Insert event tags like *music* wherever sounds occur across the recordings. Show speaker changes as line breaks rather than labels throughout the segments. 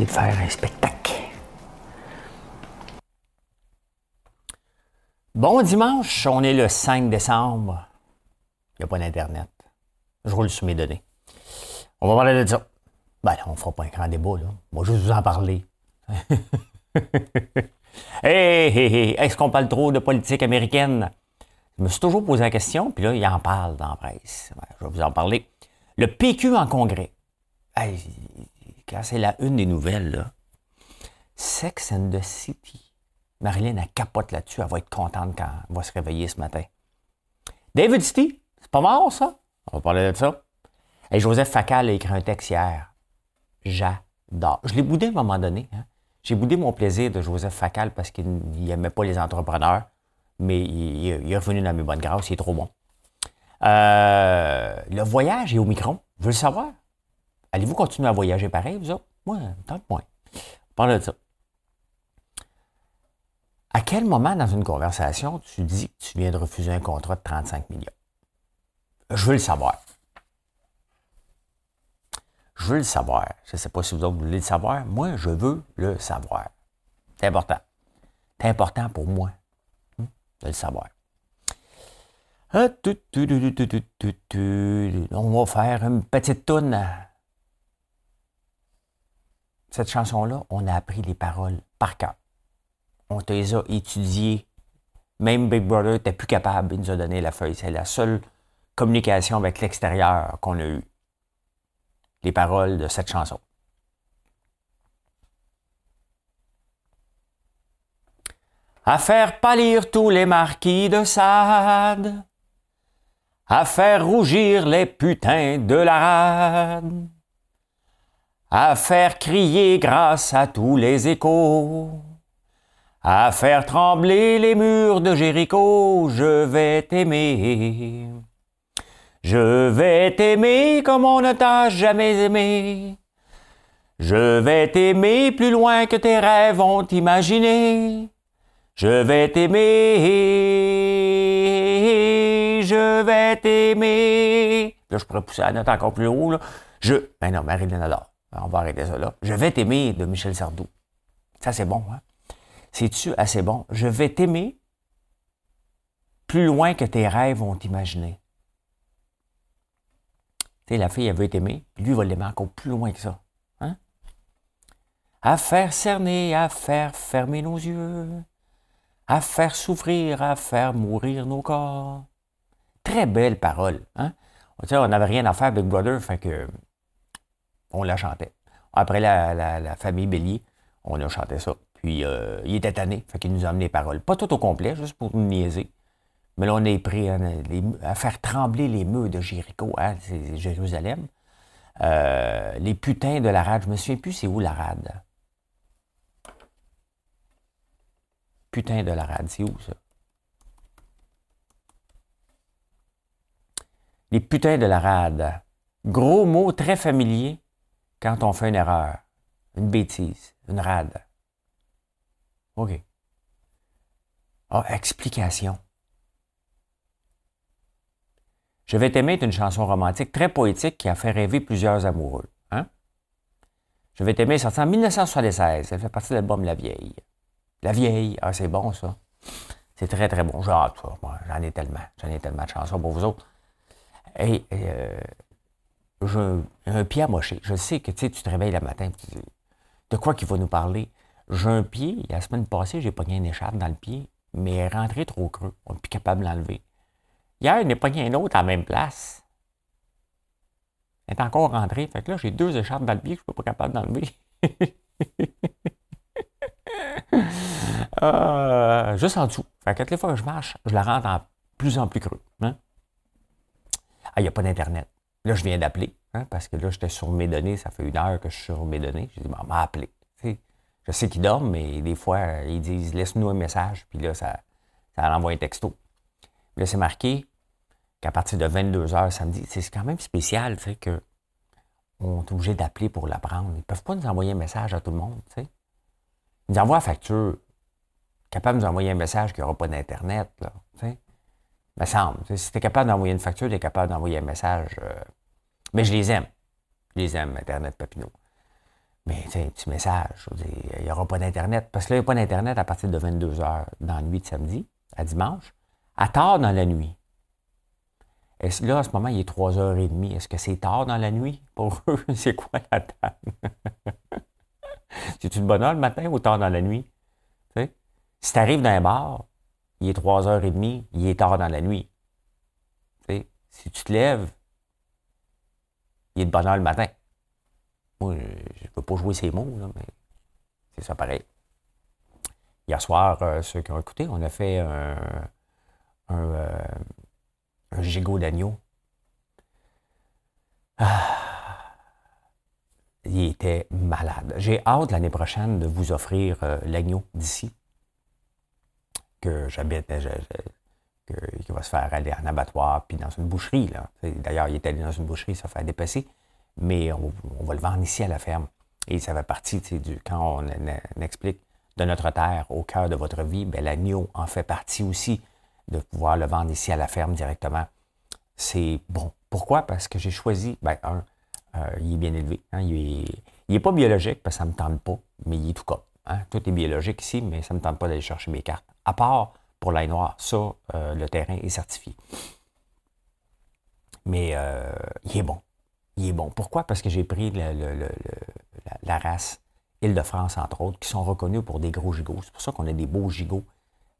De faire un spectacle. Bon dimanche, on est le 5 décembre. Il n'y a pas d'Internet. Je roule sur mes données. On va parler de ça. Ben, on ne fera pas un grand débat, là. On va juste vous en parler. hé, hé, hé, est-ce qu'on parle trop de politique américaine? Je me suis toujours posé la question, puis là, il en parle dans la presse. Ben, je vais vous en parler. Le PQ en congrès. Hey, c'est la une des nouvelles, là. Sex and the City. Marilyn, elle capote là-dessus. Elle va être contente quand elle va se réveiller ce matin. David City, c'est pas mort, ça? On va parler de ça. Et Joseph Facal a écrit un texte hier. J'adore. Je l'ai boudé à un moment donné. Hein. J'ai boudé mon plaisir de Joseph Facal parce qu'il n'aimait pas les entrepreneurs, mais il, est revenu dans mes bonnes grâces. Il est trop bon. Euh, le voyage est au micron. Je veux le savoir? Allez-vous continuer à voyager pareil, vous autres? Moi, tant de moins. Parle de ça. À quel moment dans une conversation tu dis que tu viens de refuser un contrat de 35 millions? Je veux le savoir. Je veux le savoir. Je ne sais pas si vous autres voulez le savoir. Moi, je veux le savoir. C'est important. C'est important pour moi de le savoir. On va faire une petite toune cette chanson-là, on a appris les paroles par cœur. On te les a étudiées. Même Big Brother n'était plus capable, il nous a donné la feuille. C'est la seule communication avec l'extérieur qu'on a eue. Les paroles de cette chanson. À faire pâlir tous les marquis de Sade, à faire rougir les putains de la rade, à faire crier grâce à tous les échos, à faire trembler les murs de Jéricho, je vais t'aimer. Je vais t'aimer comme on ne t'a jamais aimé. Je vais t'aimer plus loin que tes rêves ont imaginé. Je vais t'aimer, je vais t'aimer. Là, je pourrais pousser la note encore plus haut. Je. Ben non, Marilyn alors. On va arrêter ça là. Je vais t'aimer de Michel Sardou. Ça, c'est bon, hein? C'est-tu assez bon? Je vais t'aimer plus loin que tes rêves vont t'imaginer. Tu sais, la fille, elle veut t'aimer, puis lui, il va l'aimer encore plus loin que ça. Hein? À faire cerner, à faire fermer nos yeux, à faire souffrir, à faire mourir nos corps. Très belle parole. Hein? on n'avait rien à faire, Big Brother, fait que on la chantait. Après la, famille Bélier, on a chanté ça. Puis euh, il était tanné, fait qu'il nous a amené les paroles. Pas tout au complet, juste pour nous niaiser. Mais là, on est pris à faire trembler les murs de Jéricho, hein, c'est Jérusalem. Euh, les putains de la rade, je me souviens plus c'est où la rade. Putain de la rade, c'est où ça? Les putains de la rade. Gros mot très familier quand on fait une erreur, une bêtise, une rade. OK. Ah, explication. Je vais t'aimer est une chanson romantique très poétique qui a fait rêver plusieurs amoureux. Hein? Je vais t'aimer sorti en 1976. Elle fait partie de l'album La Vieille. La Vieille, ah, c'est bon ça. C'est très, très bon. J'en ai tellement. J'en ai tellement de chansons pour vous autres. Et euh, j'ai un pied à mocher. Je sais que tu te réveilles le matin, de quoi qu'il va nous parler? J'ai un pied, la semaine passée, j'ai pogné une écharpe dans le pied, mais elle est rentrée trop creux. On n'est plus capable de l'enlever. Hier, il n'est pogné un autre à la même place. Elle est encore rentrée. Fait que là, j'ai deux écharpes dans le pied que je ne suis pas capable d'enlever. Euh, *laughs* juste en dessous. Fait que les fois que je marche, je la rentre en plus en plus creux. Hein? Ah, il n'y a pas d'Internet. Là, je viens d'appeler, hein, parce que là, j'étais sur mes données. Ça fait une heure que je suis sur mes données. J'ai dit, bon, m'a appelé. je sais qu'ils dorment, mais des fois, ils disent, laisse-nous un message. Puis là, ça, ça envoie un texto. Là, c'est marqué qu'à partir de 22 h samedi, c'est quand même spécial, tu sais, est obligé d'appeler pour l'apprendre. Ils ne peuvent pas nous envoyer un message à tout le monde, tu sais. Ils nous envoient la facture. Capable de nous envoyer un message qu'il n'y aura pas d'Internet, là, tu sais. Me semble. Si tu es capable d'envoyer une facture, tu es capable d'envoyer un message. Euh, mais je les aime. Je les aime, Internet Papineau. Mais, tu un petit message. Il n'y aura pas d'Internet. Parce que là, il n'y a pas d'Internet à partir de 22 h dans la nuit de samedi à dimanche, à tard dans la nuit. Est là, en ce moment, il est 3h30. Est-ce que c'est tard dans la nuit pour eux? *laughs* c'est quoi la table? *laughs* C'est-tu de bonne heure le matin ou tard dans la nuit? Si tu arrives dans un bar, il est 3h30, il est tard dans la nuit. si tu te lèves, il est de bonne heure le matin. Moi, je ne peux pas jouer ces mots, mais c'est ça pareil. Hier soir, euh, ceux qui ont écouté, on a fait un, un, euh, gigot d'agneau. Ah, il était malade. J'ai hâte l'année prochaine de vous offrir euh, l'agneau d'ici, que j'habite, qui va se faire aller en abattoir, puis dans une boucherie. D'ailleurs, il est allé dans une boucherie se faire dépasser, mais on, va le vendre ici à la ferme. Et ça fait partie du, quand on explique de notre terre au cœur de votre vie, ben, l'agneau en fait partie aussi de pouvoir le vendre ici à la ferme directement. C'est bon. Pourquoi? Parce que j'ai choisi, ben, un, euh, il est bien élevé. Hein, il n'est pas biologique parce que ça ne me tente pas, mais il est tout comme. Hein. Tout est biologique ici, mais ça ne me tente pas d'aller chercher mes cartes. À part pour l'ail noir, ça, euh, le terrain est certifié. Mais euh, il est bon. Il est bon. Pourquoi? Parce que j'ai pris la race Île-de-France, entre autres, qui sont reconnus pour des gros gigots. C'est pour ça qu'on a des beaux gigots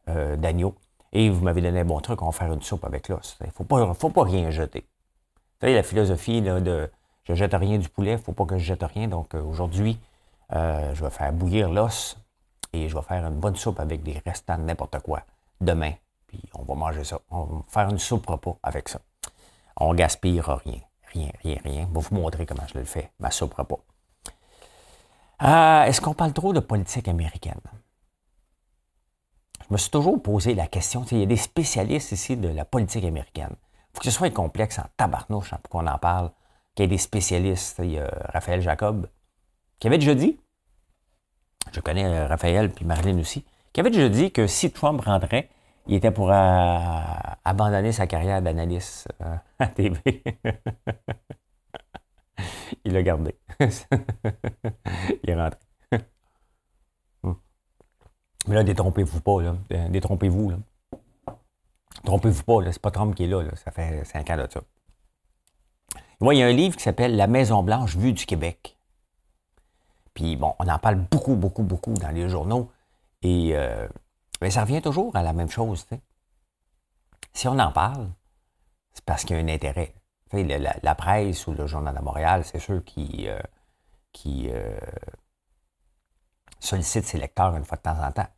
euh, d'agneau. Et vous m'avez donné un bon truc, on va faire une soupe avec l'os. Il ne faut pas, faut pas rien jeter. Vous savez, la philosophie là, de je jette rien du poulet, il ne faut pas que je jette rien. Donc euh, aujourd'hui, je vais faire bouillir l'os et je vais faire une bonne soupe avec des restants de n'importe quoi demain. Puis on va manger ça. On va faire une soupe repas avec ça. On gaspillera rien. Rien, rien, rien. Je vais vous montrer comment je le fais, ma soupe repas. Euh, est-ce qu'on parle trop de politique américaine? Je me suis toujours posé la question. Il y a des spécialistes ici de la politique américaine. Il faut que ce soit complexe en tabarnouche hein, pour qu'on en parle, qu'il y ait des spécialistes. Il y a Raphaël Jacob, qui avait déjà dit, je connais euh, Raphaël puis Marilyn aussi, qui avait déjà dit que si Trump rentrait, il était pour euh, abandonner sa carrière d'analyste à TV. *laughs* il l'a gardé. *laughs* il est rentré. *laughs* Mais là, détrompez-vous pas, là. Euh, détrompez-vous, là. Trompez-vous pas, là. C'est pas Trump qui est là, là. Ça fait cinq ans de ça. il y a un livre qui s'appelle La Maison-Blanche vue du Québec. Puis bon, on en parle beaucoup, beaucoup, beaucoup dans les journaux. Et euh, ça revient toujours à la même chose. Si on en parle, c'est parce qu'il y a un intérêt la, presse ou le Journal de Montréal, c'est ceux qui, euh, qui euh, sollicitent ses lecteurs une fois de temps en temps.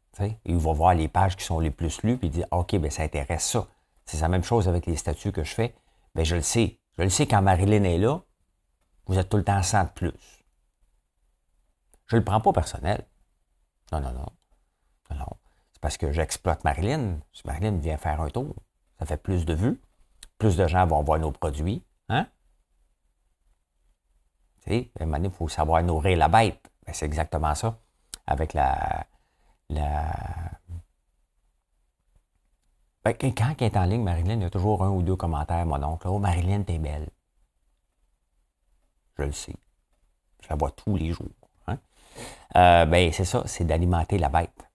Il va voir les pages qui sont les plus lues, puis il dit OK, ben ça intéresse ça. C'est la même chose avec les statuts que je fais. Ben, je le sais. Je le sais quand Marilyn est là, vous êtes tout le temps 100 de plus. Je ne le prends pas personnel. Non, non, non. C'est parce que j'exploite Marilyn. Si Marilyn vient faire un tour, ça fait plus de vues plus de gens vont voir nos produits. Hein? Tu sais, il faut savoir nourrir la bête. Ben, c'est exactement ça. Avec la. la... Ben, quand elle est en ligne, Marilyn, il y a toujours un ou deux commentaires, mon oncle. Oh, Marilyn, t'es belle. Je le sais. Je la vois tous les jours. Hein? Euh, ben, c'est ça, c'est d'alimenter la bête.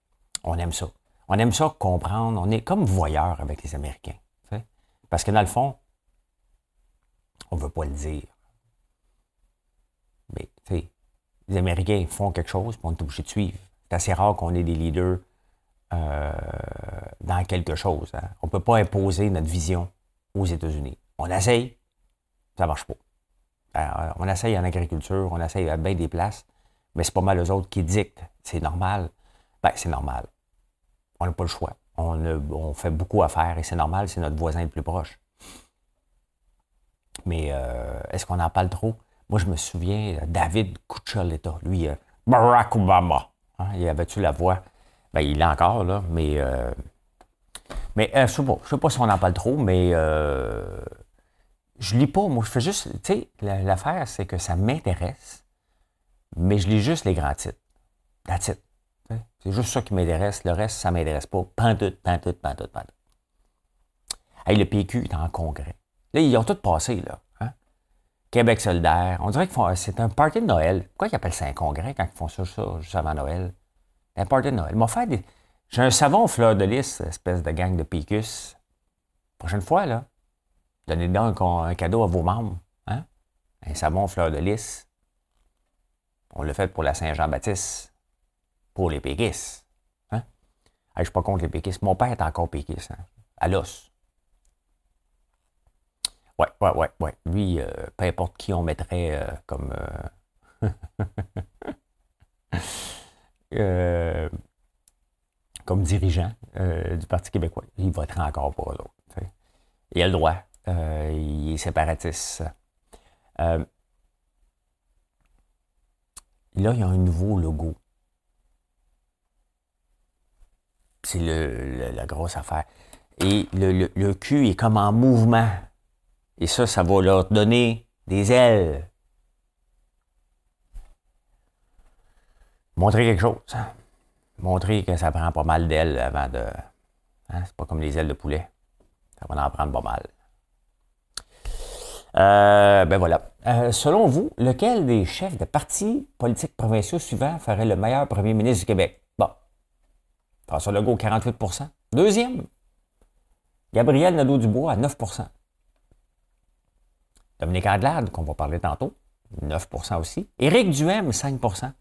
On aime ça. On aime ça comprendre. On est comme voyeurs avec les Américains. Parce que dans le fond, on ne veut pas le dire. Mais, tu sais, les Américains font quelque chose, puis on est obligé de suivre. C'est assez rare qu'on ait des leaders euh, dans quelque chose. Hein. On ne peut pas imposer notre vision aux États-Unis. On essaye, ça ne marche pas. On essaye en agriculture, on essaye à bien des places, mais c'est pas mal les autres qui dictent. C'est normal. Ben, c'est normal. On n'a pas le choix on, fait beaucoup à faire et c'est normal, c'est notre voisin le plus proche. Mais euh, est-ce qu'on en parle trop? Moi, je me souviens, David Kuchaleta, lui, euh, Barack Obama. Hein, il avait-tu la voix? Ben, il l'a encore, là, mais. Euh, mais je sais pas. Je sais pas si on en parle trop, mais je lis pas. Moi, je fais juste. Tu sais, l'affaire, c'est que ça m'intéresse, mais je lis juste les grands titres. That's it. C'est juste ça qui m'intéresse. Le reste, ça m'intéresse pas. Pantoute, pantoute, pantoute, pantoute. Hey, le PQ est en congrès. Là, ils ont tout passé, là. Hein? Québec solidaire. On dirait que c'est un party de Noël. Pourquoi ils appellent ça un congrès quand ils font ça, juste avant Noël? Un party de Noël. J'ai un savon fleur de lys, espèce de gang de PQs. Prochaine fois, là, donnez donc un, cadeau à vos membres. Hein? Un savon fleur de lys. On l'a fait pour la Saint-Jean-Baptiste. Les péquistes. Hein? je ne suis pas contre les péquistes. Mon père est encore péquiste. Hein? À l'os. Ouais, ouais, ouais, ouais. Lui, euh, peu importe qui on mettrait euh, comme. Euh, *laughs* comme dirigeant du Parti québécois, il voterait encore pour l'autre. Il a le droit. il est séparatiste. là, il y a un nouveau logo. C'est le, la grosse affaire. Et le, le cul est comme en mouvement. Et ça, ça va leur donner des ailes. Montrer quelque chose. Montrer que ça prend pas mal d'ailes avant de. Hein? C'est pas comme les ailes de poulet. Ça va en prendre pas mal. Euh, ben voilà. Euh, selon vous, lequel des chefs de partis politiques provinciaux suivants ferait le meilleur premier ministre du Québec? François Legault, 48% Deuxième, Gabriel Nadeau-Dubois à 9% Dominique Anglade, qu'on va parler tantôt, 9% aussi. Éric Duhem, 5%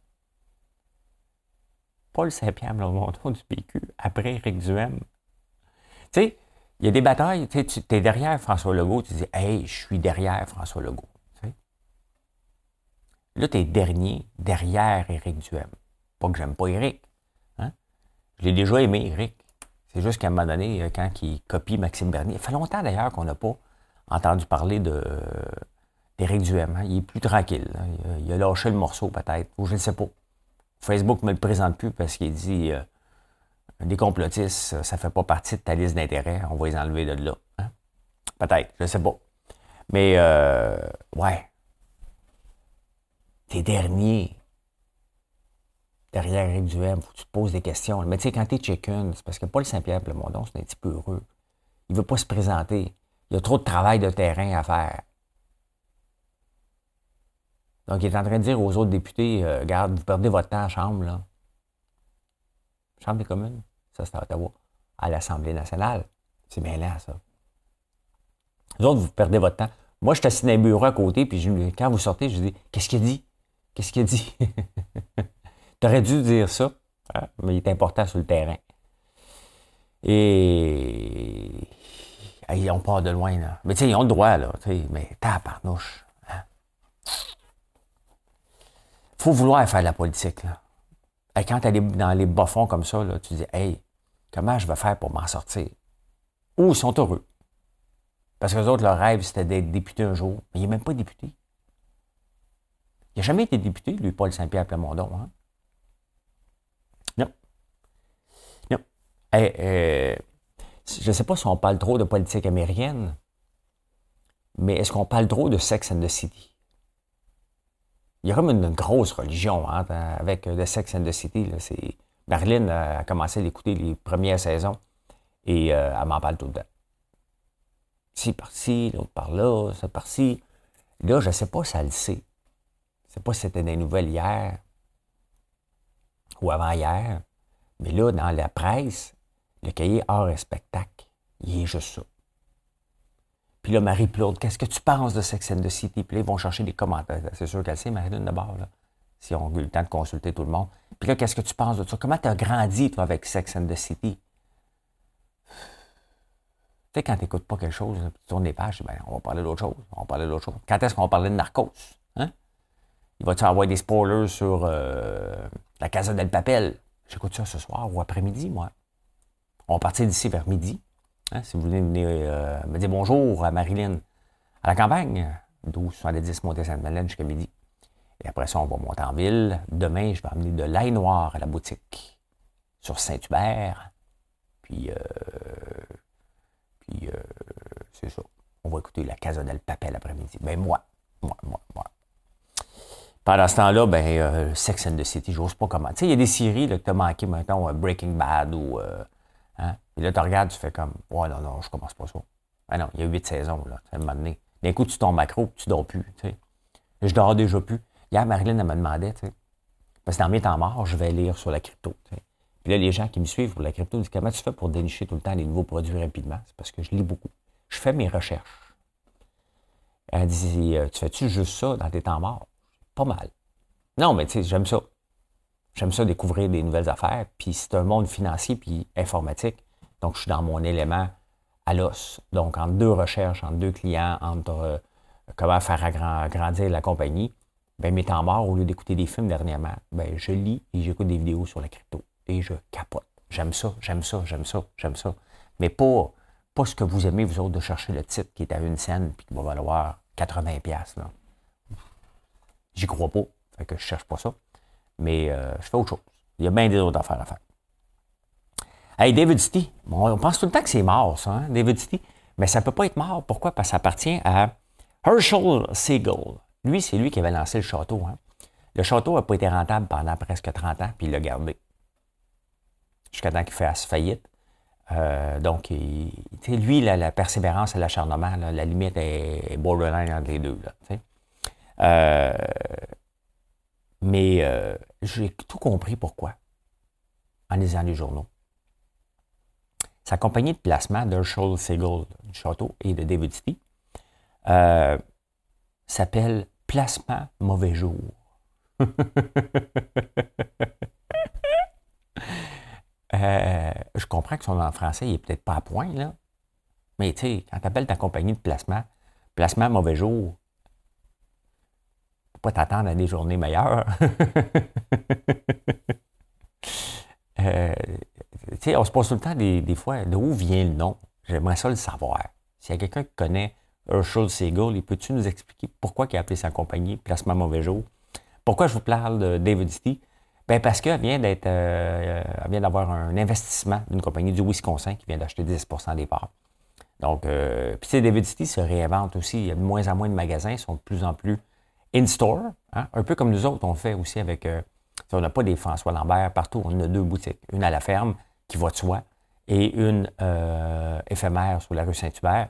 Paul Saint-Pierre Plamondon du PQ, après Éric Duhem. Tu sais, il y a des batailles, tu es derrière François Legault, tu dis Hey, je suis derrière François Legault. Là, tu es dernier derrière Éric Duhem. Pas que j'aime pas Éric. Hein? L'ai déjà aimé, Éric. C'est juste qu'à un moment donné, euh, quand il copie Maxime Bernier, il fait longtemps d'ailleurs qu'on n'a pas entendu parler de d'Éric Duhem. Hein. Il est plus tranquille. Il, a, lâché le morceau peut-être, ou je ne sais pas. Facebook ne me le présente plus parce qu'il dit euh, des complotistes, ça ne fait pas partie de ta liste d'intérêts, on va les enlever de là. Hein. Peut-être, je ne sais pas. Mais euh, ouais. T'es dernier. Derrière Éric Duhem, faut que tu te poses des questions. Mais tu sais, quand t'es chicken, c'est parce que Paul Saint-Pierre Plamondon, c'est un petit peu heureux. Il ne veut pas se présenter. Il y a trop de travail de terrain à faire. Donc, il est en train de dire aux autres députés, euh, regarde, vous perdez votre temps en chambre, là. Chambre des communes, ça c'est à Ottawa. À l'Assemblée nationale. C'est mêlant, ça. Vous autres, vous perdez votre temps. Moi, je suis assis dans un bureau à côté, puis quand vous sortez, je dis Qu'est-ce qu'il dit? Qu'est-ce qu'il dit Tu aurais dû dire ça, hein, mais il est important sur le terrain. Et on part de loin, là. Mais tu sais, ils ont le droit, là. Mais taparnouche. Hein? faut vouloir faire de la politique, là. Et quand tu es dans les bas-fonds comme ça, là, tu dis, hey, comment je vais faire pour m'en sortir? Ou ils sont heureux. Parce que les autres, leur rêve, c'était d'être député un jour. Mais il n'est même pas député. Il n'a jamais été député, lui, Paul Saint-Pierre Plamondon. Hein? Non. Non. Euh, je ne sais pas si on parle trop de politique américaine, mais est-ce qu'on parle trop de Sex and the City? Il y a comme une, grosse religion hein, avec le Sex and the City. C'est, Marilyn a commencé à l'écouter les premières saisons et euh, elle m'en parle tout le temps. C'est par-ci, l'autre par là, c'est par-ci. Là, je ne sais pas si elle le sait. Je ne sais pas si c'était des nouvelles hier ou avant-hier. Mais là, dans la presse, le cahier art et spectacle, il est juste ça. Puis là, Marie-Claude, qu'est-ce que tu penses de Sex and the City? Puis là, ils vont chercher des commentaires. C'est sûr qu'elle sait, Marie-Claude, d'abord, là, si on a eu le temps de consulter tout le monde. Puis là, qu'est-ce que tu penses de ça? Comment tu as grandi, toi, avec Sex and the City? Tu sais, quand tu n'écoutes pas quelque chose, tu tournes les pages, ben, on va parler d'autre chose. On va parler d'autre chose. Quand est-ce qu'on va parler de narcos? Hein? Il va-tu avoir des spoilers sur euh, la Casa del Papel? J'écoute ça ce soir ou après-midi, moi. On va partir d'ici vers midi. Hein, si vous voulez venir euh, me dire bonjour à Marilyn. à la campagne, 12, 70 montée Sainte-Madeleine jusqu'à midi. Et après ça, on va monter en ville. Demain, je vais amener de l'ail noir à la boutique sur Saint-Hubert. Puis, euh, puis euh, c'est ça. On va écouter la Casa del Papel l'après-midi. Ben moi, moi, moi, moi. Pendant ce temps-là, ben, euh, Sex and the City, j'ose pas comment. Tu sais, il y a des séries que tu as manqué, maintenant, Breaking Bad ou. Et là, tu regardes, tu fais comme, ouais, non, non, je commence pas ça. Ah non, il y a huit saisons, là, à un donné. D'un coup, tu tombes macro, tu dors plus, tu. Je dors déjà plus. Hier, Marilyn, elle me demandait, tu sais, parce que dans mes temps morts, je vais lire sur la crypto. Puis là, les gens qui me suivent pour la crypto disent, comment tu fais pour dénicher tout le temps les nouveaux produits rapidement? C'est parce que je lis beaucoup. Je fais mes recherches. Elle dit, euh, tu fais-tu juste ça dans tes temps morts? Pas mal. Non, mais tu sais, j'aime ça. J'aime ça découvrir des nouvelles affaires. Puis c'est un monde financier puis informatique. Donc, je suis dans mon élément à l'os. Donc, entre deux recherches, entre deux clients, entre euh, comment faire agrandir la compagnie, ben, mes temps morts, au lieu d'écouter des films dernièrement, ben, je lis et j'écoute des vidéos sur la crypto. Et je capote. J'aime ça, j'aime ça, j'aime ça, j'aime ça. Mais pas, pas ce que vous aimez, vous autres, de chercher le titre qui est à une scène puis qui va valoir 80$. Là. J'y crois pas. Fait que je cherche pas ça. Mais euh, je fais autre chose. Il y a bien des autres affaires à faire. Hey, David City. on pense tout le temps que c'est mort, ça, hein, David City. Mais ça ne peut pas être mort. Pourquoi? Parce que ça appartient à Herschel Siegel. Lui, c'est lui qui avait lancé le château. Hein. Le château n'a pas été rentable pendant presque 30 ans, puis il l'a gardé. Jusqu'à temps qu'il fasse faillite. Euh, donc, lui, la, persévérance et l'acharnement, la limite est, borderline entre les deux. Euh, mais euh, j'ai tout compris pourquoi en lisant les journaux. Sa compagnie de placement d'Herschel Siegel du château et de David City euh, s'appelle Placement Mauvais Jour. *laughs* Euh, je comprends que son nom en français, n'est peut-être pas à point, là. Mais tu sais, quand tu appelles ta compagnie de placement, placement mauvais jour, pas t'attendre à des journées meilleures. *laughs* euh, on se pose tout le temps des, fois d'où vient le nom? J'aimerais ça le savoir. S'il y a quelqu'un qui connaît Herschel Siegel, il peut-tu nous expliquer pourquoi il a appelé sa compagnie Placement Mauvais Jour? Pourquoi je vous parle de David City? Ben parce qu'elle vient d'être, euh, vient d'avoir un investissement d'une compagnie du Wisconsin qui vient d'acheter 10% des parts. Donc, euh, puis David City se réinvente aussi. Il y a de moins en moins de magasins, ils sont de plus en plus in-store, hein, un peu comme nous autres, on fait aussi avec. Euh, on n'a pas des François Lambert partout, on a deux boutiques. Une à la ferme, qui va de soi, et une euh, éphémère sur la rue Saint-Hubert.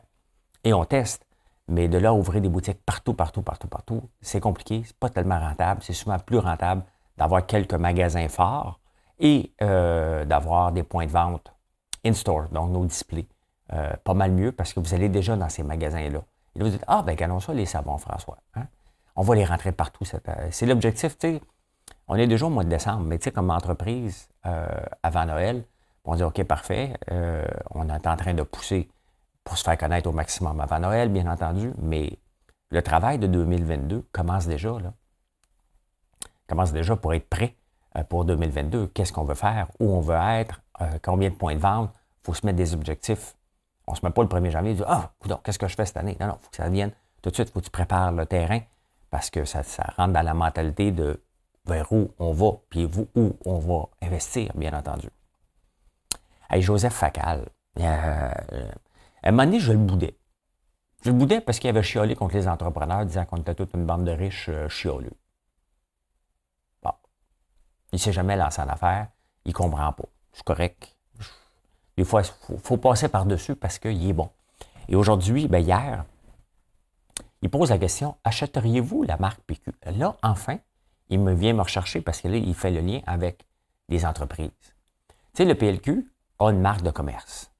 Et on teste. Mais de là, ouvrir des boutiques partout, partout, partout, partout, c'est compliqué. C'est pas tellement rentable. C'est souvent plus rentable d'avoir quelques magasins forts et euh, d'avoir des points de vente in-store, donc nos displays. pas mal mieux parce que vous allez déjà dans ces magasins-là. Et là, vous dites Ah, ben, gagnons ça, les savons, François. Hein? on va les rentrer partout. Euh, c'est l'objectif, tu sais. On est déjà au mois de décembre, mais tu sais, comme entreprise, euh, avant Noël, on dit OK, parfait, euh, on est en train de pousser pour se faire connaître au maximum avant Noël, bien entendu, mais le travail de 2022 commence déjà, là. Commence déjà pour être prêt pour 2022. Qu'est-ce qu'on veut faire? Où on veut être? combien de points de vente? Il faut se mettre des objectifs. On ne se met pas le 1er janvier et dire Ah, qu'est-ce que je fais cette année? Non, non, il faut que ça vienne. Tout de suite, il faut que tu prépares le terrain parce que ça, rentre dans la mentalité de vers où on va, puis où on va investir, bien entendu. Hey, Joseph Facal, euh, à un moment donné, je le boudais. Je le boudais parce qu'il avait chiolé contre les entrepreneurs, disant qu'on était toute une bande de riches euh, chioleux. Bon. Il ne s'est jamais lancé en affaires, il ne comprend pas. C'est correct. Des fois, il faut, passer par-dessus parce qu'il est bon. Et aujourd'hui, ben hier, il pose la question achèteriez-vous la marque PQ Là, enfin, il me vient me rechercher parce que là, il fait le lien avec les entreprises. Tu sais, le PLQ a une marque de commerce,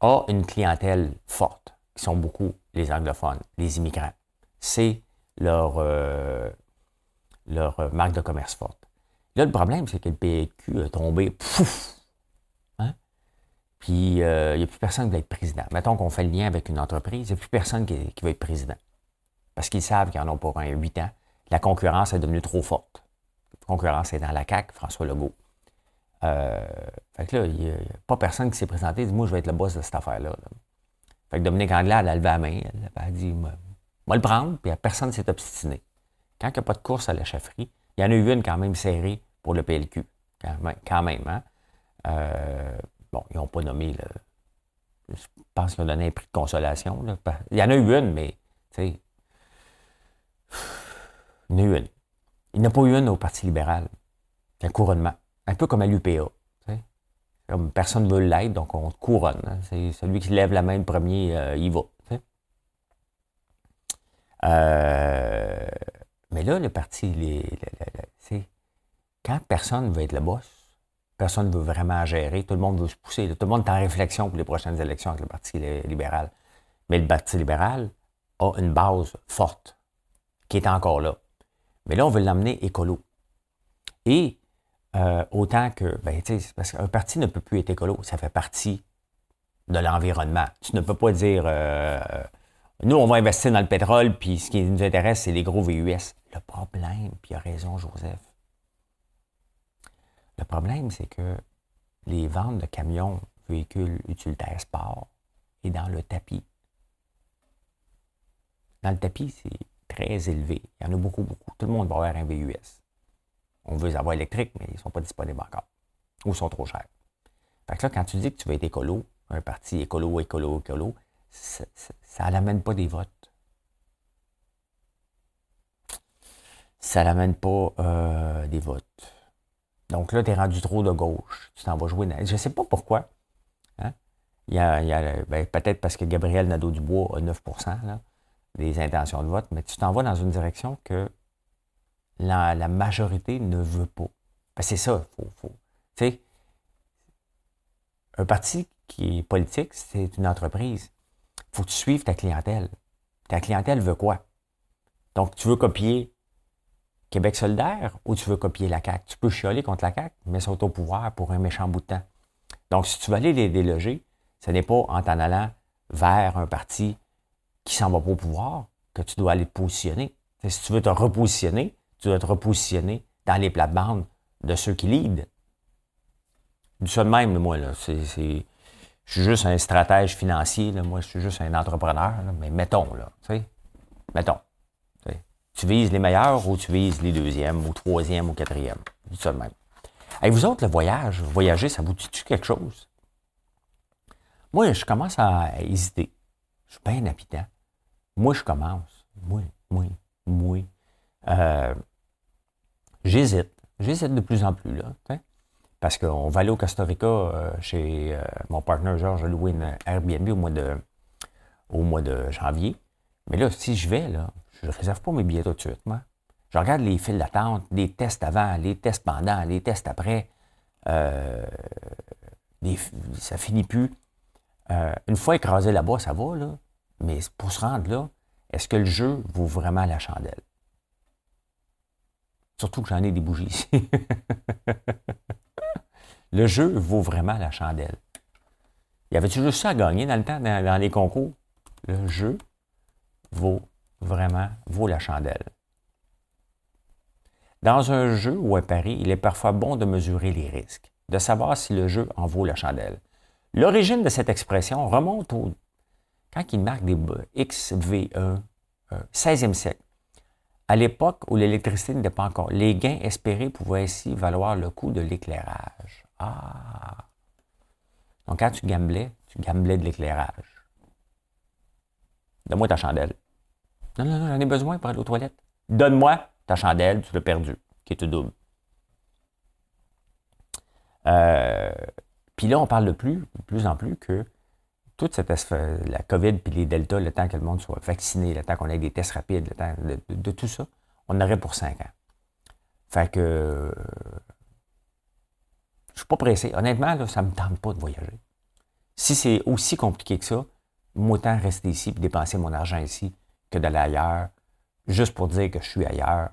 a une clientèle forte, qui sont beaucoup les anglophones, les immigrants. C'est leur, euh, leur marque de commerce forte. Là, le problème, c'est que le PLQ a tombé, pouf, hein? Puis, euh, il n'y a plus personne qui va être président. Mettons qu'on fait le lien avec une entreprise, il n'y a plus personne qui, qui va être président parce qu'ils savent qu'ils en ont pour un 8 ans. La concurrence est devenue trop forte. La concurrence est dans la CAQ, François Legault. Euh, fait que là, il n'y a pas personne qui s'est présenté et dit Moi, je vais être le boss de cette affaire-là. Fait que Dominique Anglade, elle a levé la main, elle a dit, moi, le prendre, puis personne ne s'est obstiné. Quand il n'y a pas de course à la chefferie, il y en a eu une quand même serrée pour le PLQ. Quand même, hein? Euh, bon, ils n'ont pas nommé le. Je pense qu'ils ont donné un prix de consolation. Là. Il y en a eu une, mais. Il y en a eu une. Il n'y en a pas eu une au Parti libéral. Un couronnement. Un peu comme à l'UPA. Personne ne veut l'être, donc on couronne. Hein. C'est celui qui lève la main le premier, euh, il va. Euh, mais là, le parti, quand personne ne veut être le boss, personne ne veut vraiment gérer, tout le monde veut se pousser. tout le monde est en réflexion pour les prochaines élections avec le Parti libéral. Mais le Parti libéral a une base forte qui est encore là. Mais là, on veut l'amener écolo. Et euh, autant que, ben, tu sais, parce qu'un parti ne peut plus être écolo, ça fait partie de l'environnement. Tu ne peux pas dire, euh, nous, on va investir dans le pétrole, puis ce qui nous intéresse, c'est les gros VUS. Le problème, puis il a raison, Joseph. Le problème, c'est que les ventes de camions, véhicules utilitaires sport, est dans le tapis. Dans le tapis, c'est très élevé. Il y en a beaucoup, beaucoup. Tout le monde va avoir un VUS. On veut les avoir électriques, mais ils ne sont pas disponibles encore. Ou sont trop chers. Fait que là, quand tu dis que tu veux être écolo, un parti écolo, écolo, écolo, ça n'amène pas des votes. Ça n'amène pas euh, des votes. Donc là, tu es rendu trop de gauche. Tu t'en vas jouer. Je ne sais pas pourquoi. Hein. Il y a, ben, peut-être parce que Gabriel Nadeau-Dubois a 9% des intentions de vote, mais tu t'en vas dans une direction que la, majorité ne veut pas. C'est ça, faut, faut. Tu sais, un parti qui est politique, c'est une entreprise. Il faut que tu ta clientèle. Ta clientèle veut quoi? Donc, tu veux copier Québec solidaire ou tu veux copier la CAQ? Tu peux chialer contre la CAQ, mais sont au pouvoir pour un méchant bout de temps. Donc, si tu veux aller les déloger, ce n'est pas en t'en allant vers un parti qui s'en va pas au pouvoir que tu dois aller te positionner. si tu veux te repositionner, tu dois te repositionner dans les plates-bandes de ceux qui lead. Du ça de même, moi, là. C'est, je suis juste un stratège financier, là. moi, je suis juste un entrepreneur, mais mettons, là, tu sais, mettons. Tu vises les meilleurs ou tu vises les deuxièmes ou troisièmes ou quatrièmes. Du ça de même. Et vous autres, le voyage, voyager, ça vous dit-tu quelque chose? Moi, je commence à hésiter. Je suis bien habitant. Moi, je commence. Moi, moi, moi. Euh, J'hésite. J'hésite de plus en plus, là. Parce qu'on va aller au Costa Rica euh, chez euh, mon partenaire Georges a loué une Airbnb au mois de au mois de janvier. Mais là, si je vais, là, je ne réserve pas mes billets tout de suite, moi. Je regarde les files d'attente, les tests avant, les tests pendant, les tests après. Euh, ça finit plus. une fois écrasé là-bas, ça va, là. Mais pour se rendre là, est-ce que le jeu vaut vraiment la chandelle? Surtout que j'en ai des bougies ici. *laughs* le jeu vaut vraiment la chandelle. Y avait-tu juste ça à gagner dans le temps, dans, les concours? Le jeu vaut vraiment, vaut la chandelle. Dans un jeu ou un pari, il est parfois bon de mesurer les risques, de savoir si le jeu en vaut la chandelle. L'origine de cette expression remonte au quand il marque des XV1, 16e euh, siècle. À l'époque où l'électricité n'était pas encore, les gains espérés pouvaient ainsi valoir le coût de l'éclairage. Ah! Donc, quand tu gamblais, tu gamblais de l'éclairage. Donne-moi ta chandelle. Non, non, non, j'en ai besoin pour aller aux toilettes. Donne-moi ta chandelle, tu l'as perdu, qui est tout double. Euh, puis là, on parle de plus, de plus en plus que toute cette la COVID puis les deltas, le temps que le monde soit vacciné, le temps qu'on ait des tests rapides, le temps de, tout ça, on aurait pour cinq ans. Fait que je suis pas pressé. Honnêtement, là, ça me tente pas de voyager. Si c'est aussi compliqué que ça, moi, autant rester ici et dépenser mon argent ici que d'aller ailleurs, juste pour dire que je suis ailleurs.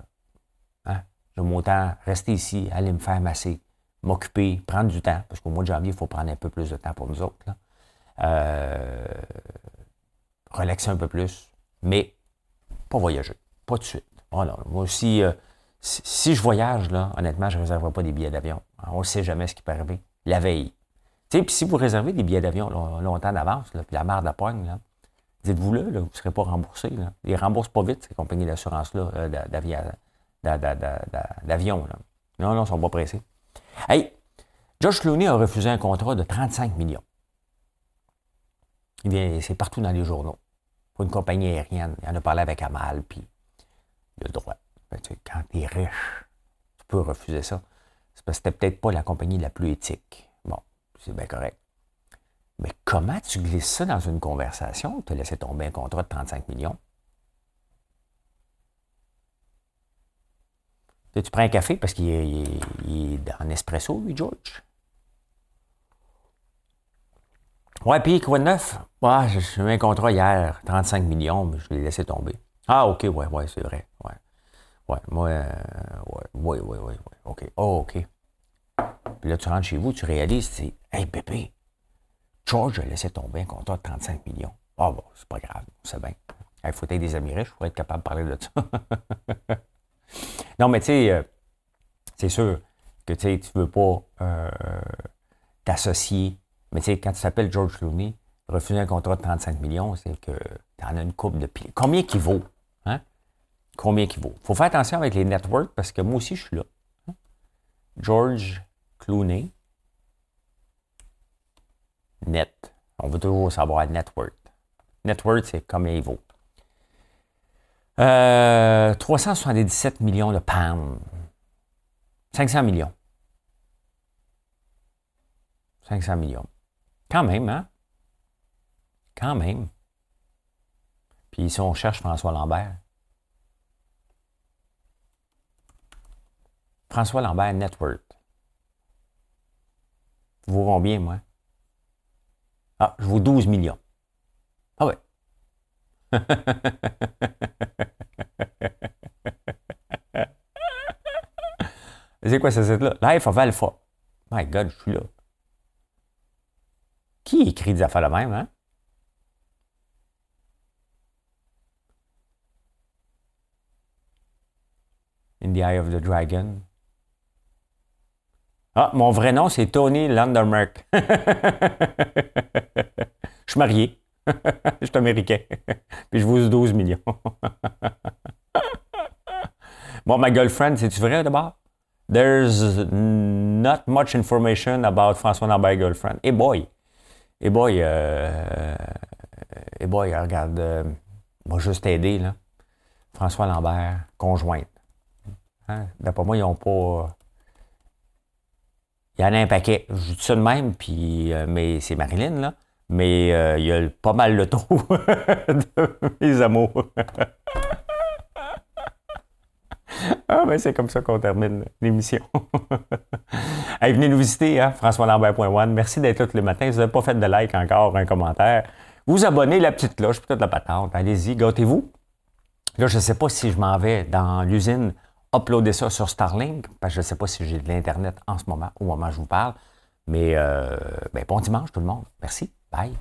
Hein? J'aime autant rester ici, aller me faire masser, m'occuper, prendre du temps, parce qu'au mois de janvier, il faut prendre un peu plus de temps pour nous autres. Là. Euh, relaxer un peu plus, mais pas voyager, pas de suite. Oh moi aussi, euh, si, je voyage, là, honnêtement, je ne réserverai pas des billets d'avion. On ne sait jamais ce qui peut arriver. La veille. Puis si vous réservez des billets d'avion longtemps d'avance, puis la merde la poigne, là, Dites-vous-le, vous ne serez pas remboursé. Là. Ils ne remboursent pas vite, ces compagnies d'assurance-là, euh, d'avion. Non, non, ils ne sont pas pressés. Hey, George Clooney a refusé un contrat de 35 millions. C'est partout dans les journaux. Pour une compagnie aérienne. Il en a parlé avec Amal, puis le droit. Ben, quand tu es riche, tu peux refuser ça. C'est parce que c'était peut-être pas la compagnie la plus éthique. Bon, c'est bien correct. Mais comment tu glisses ça dans une conversation? Tu as laissé tomber un contrat de 35 millions? Tu prends un café parce qu'il est, en espresso, lui, George? Ouais, puis quoi de neuf? Ouais, j'ai eu un contrat hier, 35 millions, mais je l'ai laissé tomber. Ah, OK, ouais, ouais, c'est vrai. Ouais. Ouais, moi, euh, ouais, ouais, ouais, ouais, OK. Oh, OK. Puis là, tu rentres chez vous, tu réalises, c'est Hey, bébé, George a laissé tomber un contrat de 35 millions. Ah bon, c'est pas grave, c'est bien. Il faut être des amis riches pour être capable de parler de ça. *laughs* non, mais tu sais, euh, c'est sûr que tu ne veux pas euh, t'associer. Mais tu sais, quand tu t'appelles George Clooney, refuser un contrat de 35 millions, c'est que tu en as une coupe de pieds. Combien qu'il vaut? Hein? Combien qu'il vaut? Faut faire attention avec les networks parce que moi aussi, je suis là. Hein? George Clooney, net. On veut toujours savoir network. Network, c'est combien il vaut. 377 euh, millions de pounds. 500 millions. 500 millions. Quand même, hein? Quand même. Puis si on cherche François Lambert. François Lambert Network. Vous combien, moi? Ah, je vaux 12 millions. Ah ouais. *laughs* C'est quoi ce site-là? Life of Alpha. My God, je suis là. Qui écrit des affaires de même, hein? In the Eye of the Dragon. Ah, mon vrai nom, c'est Tony Landermerk. *laughs* je suis marié. *laughs* je suis américain. *laughs* Puis je vous 12 millions. bon, ma girlfriend, c'est-tu vrai d'abord? There's not much information about François Lambert girlfriend. Et boy! Et boy, euh, et boy, regarde, euh, moi juste t'aider, là. François Lambert, conjointe. Hein? D'après moi, ils n'ont pas. Il y en a un paquet. Je dis ça de même, puis, euh, mais c'est Marilyn, là. Mais euh, il y a pas mal le trou *laughs* de mes amours. *laughs* ah, ben c'est comme ça qu'on termine l'émission. *laughs* Allez, venez nous visiter, hein, françoislambert.one. Merci d'être là tous les matins. Si vous n'avez pas fait de like encore, un commentaire, vous abonnez, la petite cloche, peut-être la patente. Allez-y, gâtez-vous. Là, je ne sais pas si je m'en vais dans l'usine uploader ça sur Starlink, parce que je ne sais pas si j'ai de l'Internet en ce moment, au moment où je vous parle. Mais euh, ben, bon dimanche tout le monde. Merci. Bye.